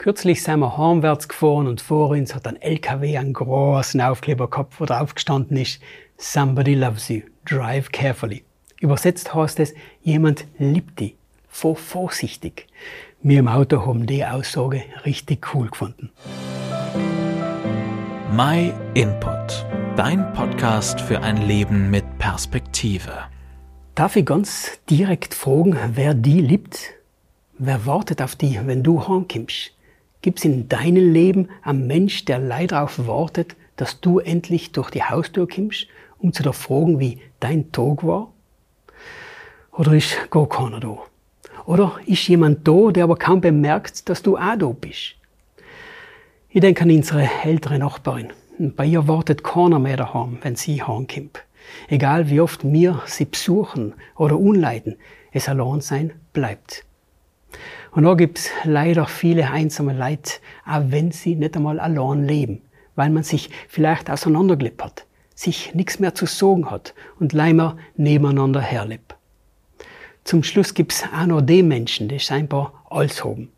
Kürzlich sind wir heimwärts gefahren und vor uns hat ein LKW einen großen Aufkleber gehabt, wo drauf gestanden ist, Somebody loves you, drive carefully. Übersetzt heißt es, jemand liebt dich, fahr vorsichtig. Wir im Auto haben die Aussage richtig cool gefunden. My Input, dein Podcast für ein Leben mit Perspektive. Darf ich ganz direkt fragen, wer die liebt? Wer wartet auf die, wenn du heimkommst? Gibt es in deinem Leben einen Mensch, der leider darauf wartet, dass du endlich durch die Haustür kommst, um zu dir fragen, wie dein Tag war? Oder ist gar keiner da? Oder ist jemand da, der aber kaum bemerkt, dass du auch da bist? Ich denke an unsere ältere Nachbarin. Bei ihr wartet keiner mehr daheim, wenn sie heimkommt. Egal wie oft wir sie besuchen oder unleiten, es allein sein bleibt. Und da gibt's leider viele einsame Leute, auch wenn sie nicht einmal allein leben, weil man sich vielleicht auseinandergelebt hat, sich nichts mehr zu sagen hat und leimer nebeneinander herlebt. Zum Schluss gibt's auch noch die Menschen, die scheinbar alles haben.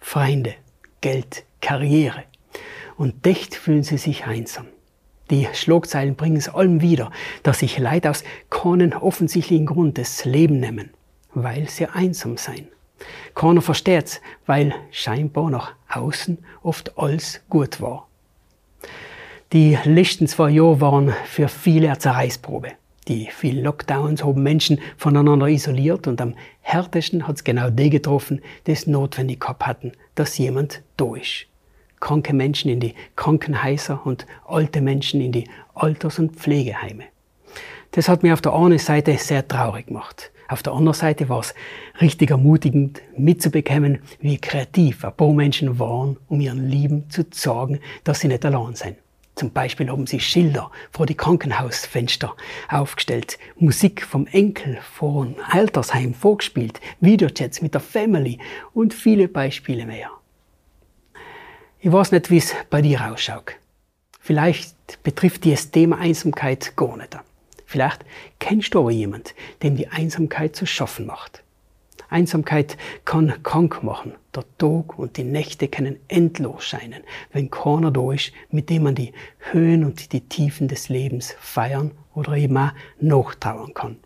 Freunde, Geld, Karriere. Und dicht fühlen sie sich einsam. Die Schlagzeilen bringen es allem wieder, dass sich Leute aus keinen offensichtlichen Grund das Leben nehmen, weil sie einsam sein. Keiner versteht's, weil scheinbar nach außen oft alles gut war. Die letzten zwei Jahre waren für viele eine Zerreißprobe. Die vielen Lockdowns haben Menschen voneinander isoliert und am härtesten hat's genau die getroffen, die es notwendig gehabt hatten, dass jemand da ist. Kranke Menschen in die Krankenhäuser und alte Menschen in die Alters- und Pflegeheime. Das hat mir auf der einen Seite sehr traurig gemacht. Auf der anderen Seite war es richtig ermutigend mitzubekommen, wie kreativ ein paar Menschen waren, um ihren Lieben zu sagen, dass sie nicht allein sind. Zum Beispiel haben sie Schilder vor die Krankenhausfenster aufgestellt, Musik vom Enkel vor ein Altersheim vorgespielt, Videochats mit der Family und viele Beispiele mehr. Ich weiß nicht, wie es bei dir ausschaut. Vielleicht betrifft die das Thema Einsamkeit gar nicht. Vielleicht kennst du aber jemand, dem die Einsamkeit zu schaffen macht. Einsamkeit kann krank machen. Der Tag und die Nächte können endlos scheinen, wenn keiner da ist, mit dem man die Höhen und die Tiefen des Lebens feiern oder eben auch nachtrauern kann.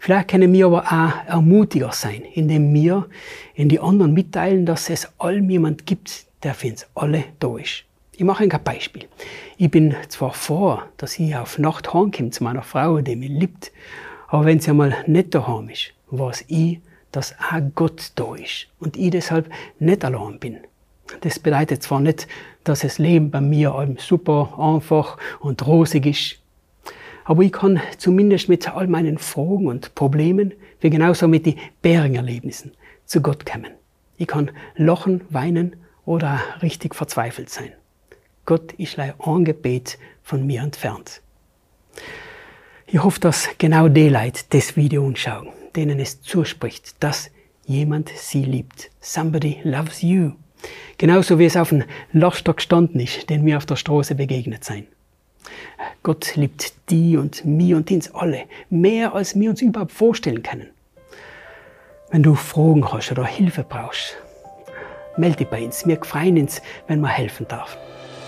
Vielleicht können wir aber auch ermutiger sein, indem wir in die anderen mitteilen, dass es allem jemand gibt, der für uns alle da ist. Ich mache ein Beispiel. Ich bin zwar vor, dass ich auf Nacht heimkomme zu meiner Frau, die mich liebt, aber wenn sie einmal nicht daheim ist, weiß ich, dass auch Gott da ist und ich deshalb nicht allein bin. Das bedeutet zwar nicht, dass das Leben bei mir allem super einfach und rosig ist, aber ich kann zumindest mit all meinen Fragen und Problemen, wie genauso mit den Bärenerlebnissen, zu Gott kommen. Ich kann lachen, weinen oder richtig verzweifelt sein. Gott ist ein Gebet von mir entfernt. Ich hoffe, dass genau die Leute das Video anschauen, denen es zuspricht, dass jemand sie liebt. Somebody loves you. Genauso wie es auf dem Laster gestanden ist, den wir auf der Straße begegnet sein. Gott liebt die und mir und uns alle mehr, als wir uns überhaupt vorstellen können. Wenn du Fragen hast oder Hilfe brauchst, melde dich bei uns. Wir freuen uns, wenn wir helfen dürfen.